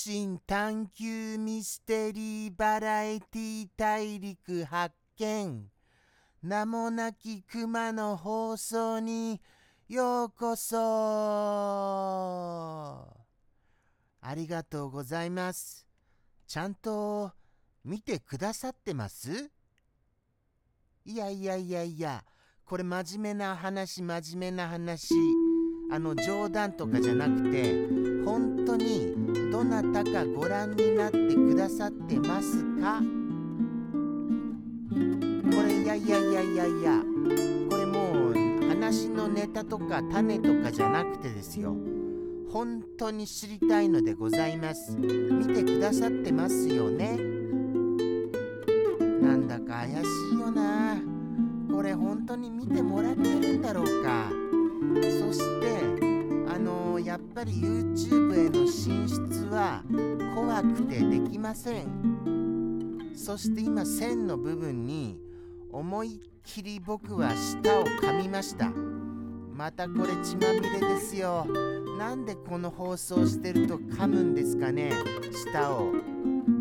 的好奇心探求ミステリーバラエティ大陸発見。名もなき熊の放送にようこそ。ありがとうございます。ちゃんと見てくださってます？いやいやいやいや。これ真面目な話真面目な話。あの冗談とかじゃなくて本当にどなたかご覧になってくださってますか？これいやいやいやいやいやこれもう話のネタとか種とかじゃなくてですよ。本当に知りたいのでございます。見てくださってますよね。なんだか怪しいよな。これ本当に見てもらってるんだろうか。そしての、やっぱり YouTube への進出は怖くてできません。そして今線の部分に思いっきり僕は舌を噛みました。またこれ血まみれですよ。なんでこの放送してると噛むんですかね？舌を。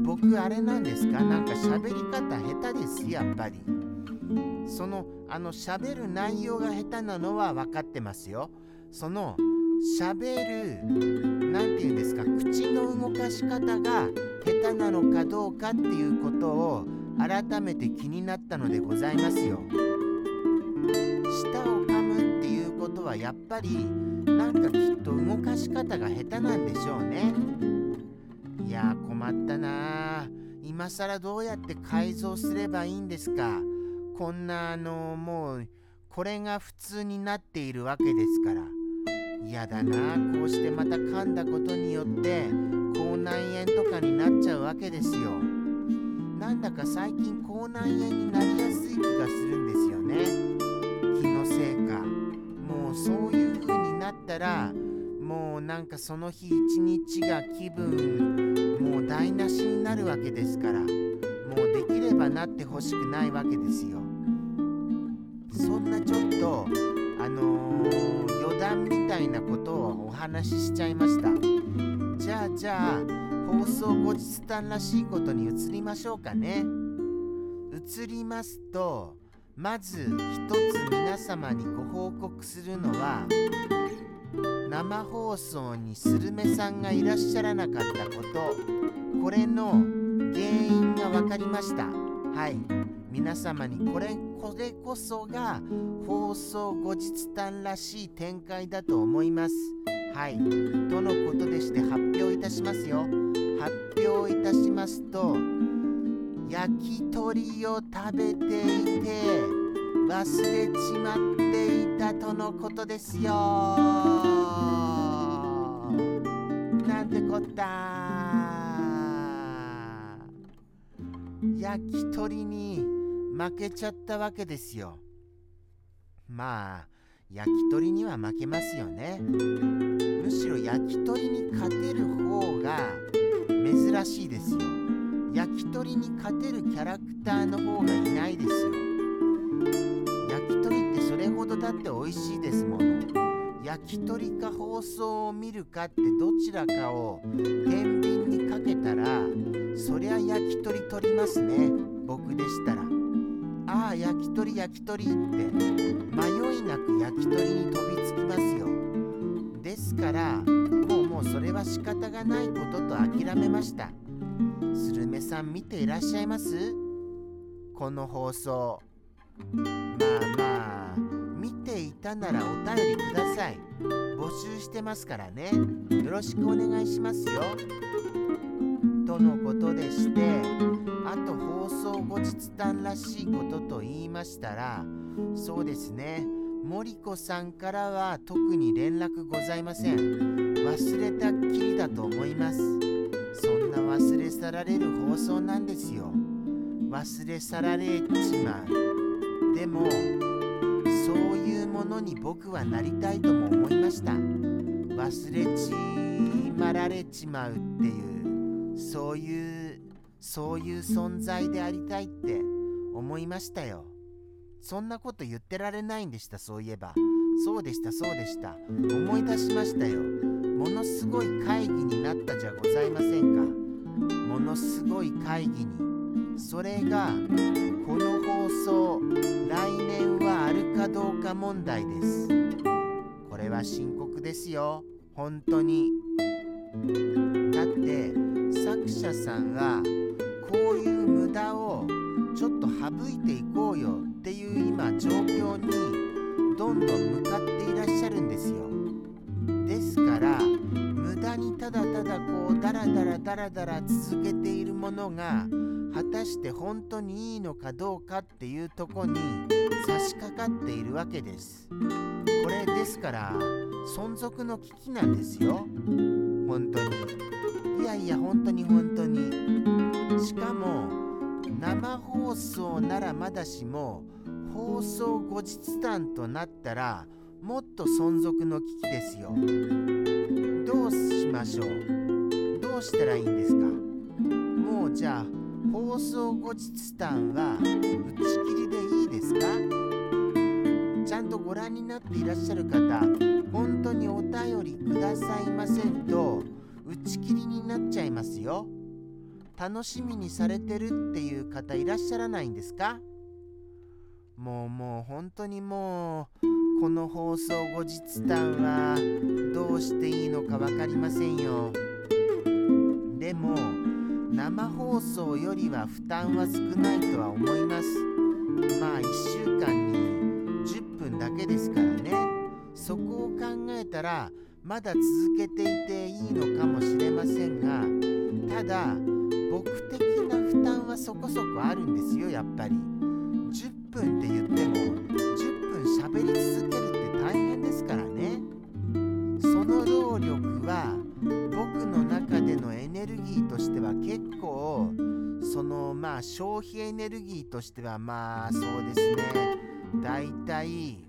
僕あれなんですか？なんか喋り方下手ですやっぱり。そのあの喋る内容が下手なのは分かってますよ。その喋る何て言うんですか口の動かし方が下手なのかどうかっていうことを改めて気になったのでございますよ。舌を噛むっていうことはやっぱりなんかきっと動かし方が下手なんでしょうね。いや困ったな。今更どうやって改造すればいいんですか。こんなあのもうこれが普通になっているわけですから。嫌だなこうしてまた噛んだことによって口内炎とかになっちゃうわけですよ。なんだか最近口内炎になりやすい気がするんですよね。気のせいか。もうそういう風になったらもうなんかその日一日が気分もう台無しになるわけですからもうできればなってほしくないわけですよ。そんなちょっと、なことをお話ししちゃいました。じゃあじゃあ放送後日談らしいことに移りましょうかね。移りますとまず一つ皆様にご報告するのは生放送にスルメさんがいらっしゃらなかったこと。これの原因が分かりました。はい。皆様にこれこれこそが放送後日談らしい展開だと思います。はい。とのことでして発表いたしますよ。発表いたしますと焼き鳥を食べていて忘れちまっていたとのことですよ。なんてこった。焼き鳥に負けちゃったわけですよ。まあ焼き鳥には負けますよね。むしろ焼き鳥に勝てる方が珍しいですよ。焼き鳥に勝てるキャラクターの方がいないですよ。焼き鳥ってそれほどだって美味しいですもの。焼き鳥か放送を見るかってどちらかを天秤にかけたらそりゃ焼き鳥取りますね。僕でしたら。ああ焼き鳥焼き鳥って迷いなく焼き鳥に飛びつきますよ。ですからもうもうそれは仕方がないことと諦めました。スルメさん見ていらっしゃいます？この放送。まあまあ見ていたならお便りください。募集してますからね。よろしくお願いしますよ。とのことでしてあと放送後日談らしいことと言いましたらそうですね。森子さんからは特に連絡ございません。忘れたっきりだと思います。そんな忘れ去られる放送なんですよ。忘れ去られちまう。でもそういうものに僕はなりたいとも思いました。忘れちまられちまうっていう。そういうそういう存在でありたいって思いましたよ。そんなこと言ってられないんでしたそういえば。そうでしたそうでした。思い出しましたよ。ものすごい会議になったじゃございませんか。ものすごい会議に。それがこの放送来年はあるかどうか問題です。これは深刻ですよ。本当に。だって作者さんはこういう無駄をちょっと省いていこうよっていう今状況にどんどん向かっていらっしゃるんですよ。ですから無駄にただただこうダラダラダラダラ続けているものが果たして本当にいいのかどうかっていうとこに差し掛かっているわけですこれですから存続の危機なんですよ本当に。いやいや本当に本当に。しかも生放送ならまだしも放送後日談となったらもっと存続の危機ですよ。どうしましょう？どうしたらいいんですか？もうじゃあ放送後日談は打ち切りでいいですか？ちゃんとご覧になっていらっしゃる方本当にお便りくださいませんと打ち切りになっちゃいますよ。楽しみにされてるっていう方いらっしゃらないんですか？もうもう本当にもうこの放送後日談はどうしていいのか分かりませんよ。でも生放送よりは負担は少ないとは思います。まあ1週間にたらまだ続けていていいのかもしれませんがただ僕的な負担はそこそこあるんですよやっぱり。10分って言っても10分喋り続けるって大変ですからね。その労力は僕の中でのエネルギーとしては結構そのまあ消費エネルギーとしてはまあそうですね。だいたい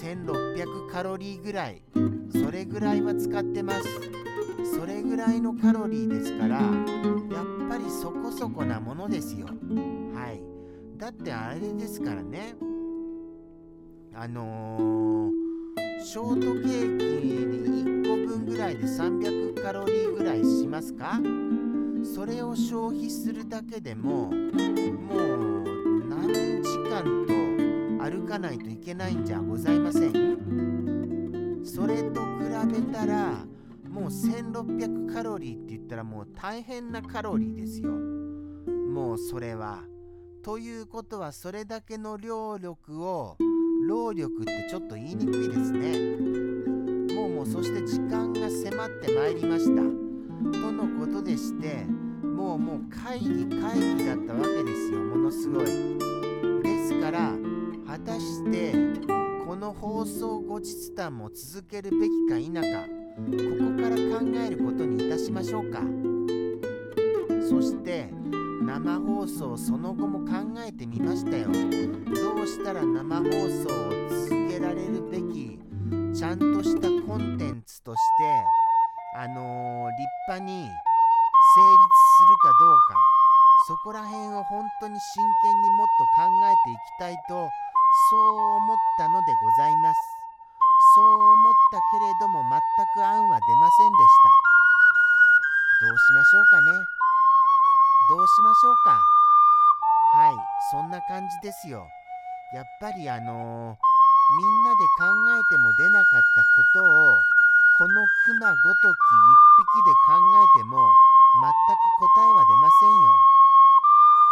1600カロリーぐらい。それぐらいは使ってます。それぐらいのカロリーですからやっぱりそこそこなものですよ。はい。だってあれですからね。あのー、ショートケーキに1個分ぐらいで300カロリーぐらいしますか？それを消費するだけでももう何時間と歩かないといけないんじゃございません。それと比べたらもう1600カロリーって言ったらもう大変なカロリーですよ。もうそれはということはそれだけの労力を労力ってちょっと言いにくいですね。もうもうそして時間が迫ってまいりました。とのことでしてもうもう会議会議だったわけですよ。ものすごい。ですから果たしてこの放送後日談も続けるべきか否かここから考えることにいたしましょうか。そして生放送その後も考えてみましたよ。どうしたら生放送を続けられるべきちゃんとしたコンテンツとしてあのー、立派に成立するかどうかそこら辺を本当に真剣にもっと考えていきたいとそう思ったのでございます。そう思ったけれども全く案は出ませんでした。どうしましょうかね。どうしましょうか。はいそんな感じですよ。やっぱりあのー、みんなで考えても出なかったことをこのクマごとき一匹で考えても全く答えは出ませんよ。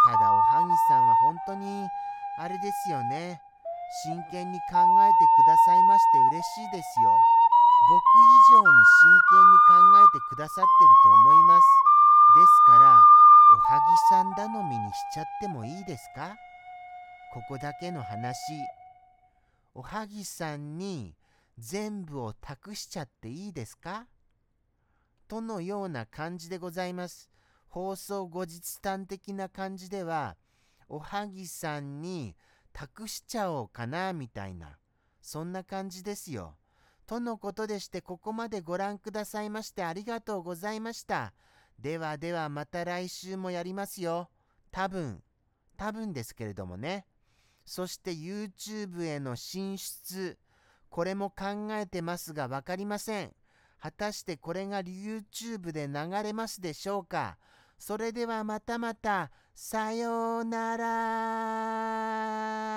ただおはぎさんは本当にあれですよね。真剣に考えてくださいまして嬉しいですよ。僕以上に真剣に考えてくださってると思います。ですからおはぎさん頼みにしちゃってもいいですか？ここだけの話。おはぎさんに全部を託しちゃっていいですか？とのような感じでございます。放送後日談的な感じではおはぎさんに託しちゃおうかなみたいなそんな感じですよとのことでしてここまでご覧くださいましてありがとうございました。ではではまた来週もやりますよ。多分、多分ですけれどもね。そして YouTube への進出、これも考えてますが分かりません。果たしてこれが YouTube で流れますでしょうか？それではまたまた。さようなら。